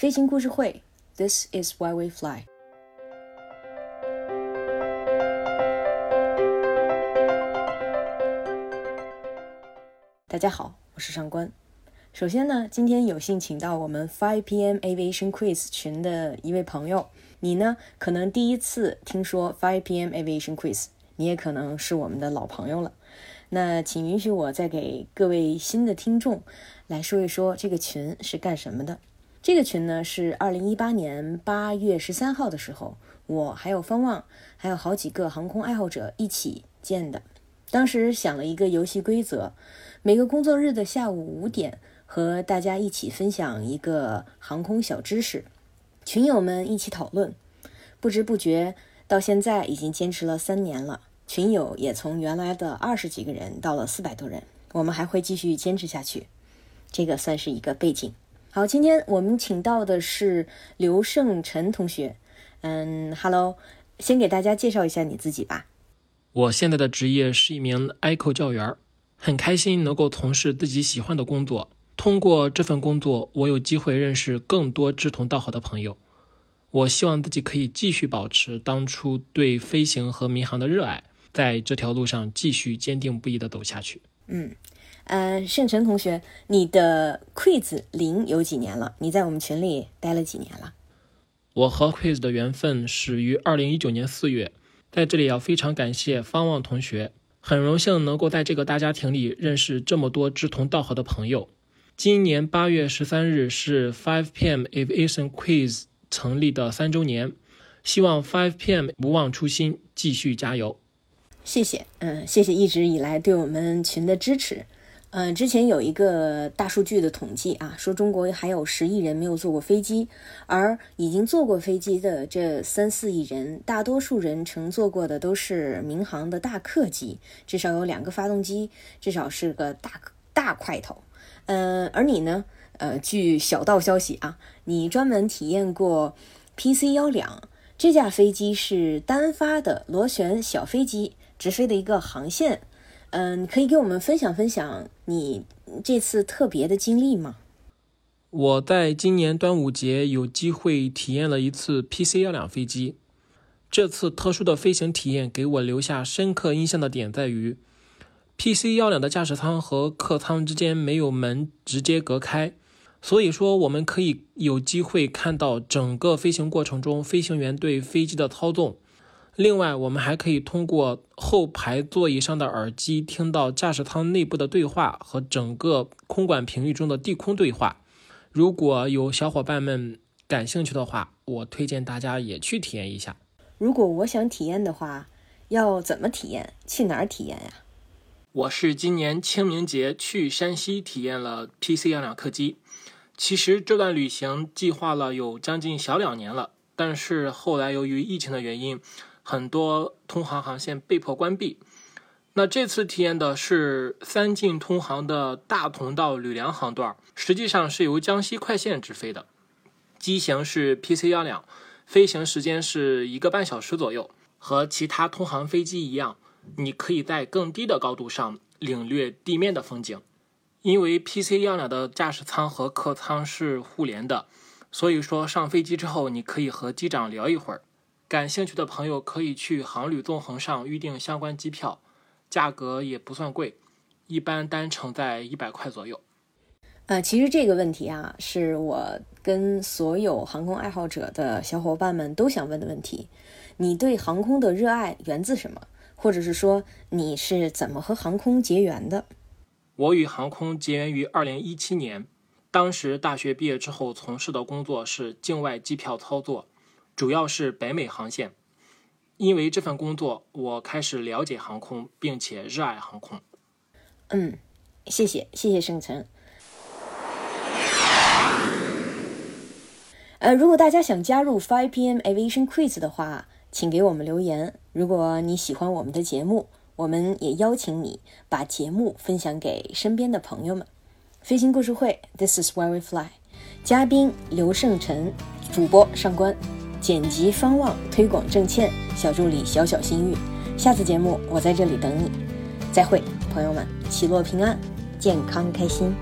飞行故事会，This is why we fly。大家好，我是上官。首先呢，今天有幸请到我们 Five PM Aviation Quiz 群的一位朋友。你呢，可能第一次听说 Five PM Aviation Quiz，你也可能是我们的老朋友了。那请允许我再给各位新的听众来说一说这个群是干什么的。这个群呢，是二零一八年八月十三号的时候，我还有方旺，还有好几个航空爱好者一起建的。当时想了一个游戏规则，每个工作日的下午五点，和大家一起分享一个航空小知识，群友们一起讨论。不知不觉到现在已经坚持了三年了，群友也从原来的二十几个人到了四百多人，我们还会继续坚持下去。这个算是一个背景。好，今天我们请到的是刘胜辰同学。嗯，Hello，先给大家介绍一下你自己吧。我现在的职业是一名 ICO 教员，很开心能够从事自己喜欢的工作。通过这份工作，我有机会认识更多志同道合的朋友。我希望自己可以继续保持当初对飞行和民航的热爱，在这条路上继续坚定不移地走下去。嗯，呃，盛晨同学，你的 Quiz 零有几年了？你在我们群里待了几年了？我和 Quiz 的缘分始于二零一九年四月。在这里要非常感谢方望同学，很荣幸能够在这个大家庭里认识这么多志同道合的朋友。今年八月十三日是 Five PM Aviation Quiz 成立的三周年，希望 Five PM 不忘初心，继续加油。谢谢，嗯，谢谢一直以来对我们群的支持。嗯，之前有一个大数据的统计啊，说中国还有十亿人没有坐过飞机，而已经坐过飞机的这三四亿人，大多数人乘坐过的都是民航的大客机，至少有两个发动机，至少是个大大块头。嗯，而你呢？呃，据小道消息啊，你专门体验过 PC 幺两这架飞机是单发的螺旋小飞机，直飞的一个航线。嗯，可以给我们分享分享你这次特别的经历吗？我在今年端午节有机会体验了一次 PC 幺两飞机。这次特殊的飞行体验给我留下深刻印象的点在于，PC 幺两的驾驶舱和客舱之间没有门直接隔开，所以说我们可以有机会看到整个飞行过程中飞行员对飞机的操纵。另外，我们还可以通过后排座椅上的耳机听到驾驶舱内部的对话和整个空管频率中的地空对话。如果有小伙伴们感兴趣的话，我推荐大家也去体验一下。如果我想体验的话，要怎么体验？去哪儿体验呀？我是今年清明节去山西体验了 PC 幺两客机。其实这段旅行计划了有将近小两年了，但是后来由于疫情的原因。很多通航航线被迫关闭。那这次体验的是三晋通航的大同到吕梁航段，实际上是由江西快线直飞的。机型是 PC 幺两，飞行时间是一个半小时左右。和其他通航飞机一样，你可以在更低的高度上领略地面的风景。因为 PC 幺两的驾驶舱和客舱是互联的，所以说上飞机之后，你可以和机长聊一会儿。感兴趣的朋友可以去航旅纵横上预订相关机票，价格也不算贵，一般单程在一百块左右。呃，其实这个问题啊，是我跟所有航空爱好者的小伙伴们都想问的问题。你对航空的热爱源自什么？或者是说你是怎么和航空结缘的？我与航空结缘于二零一七年，当时大学毕业之后从事的工作是境外机票操作。主要是北美航线，因为这份工作，我开始了解航空，并且热爱航空。嗯，谢谢，谢谢盛晨。呃，如果大家想加入 Five PM Aviation Quiz 的话，请给我们留言。如果你喜欢我们的节目，我们也邀请你把节目分享给身边的朋友们。飞行故事会，This is why we fly。嘉宾刘盛晨，主播上官。剪辑方望，推广郑倩，小助理小小心玉。下次节目我在这里等你，再会，朋友们，起落平安，健康开心。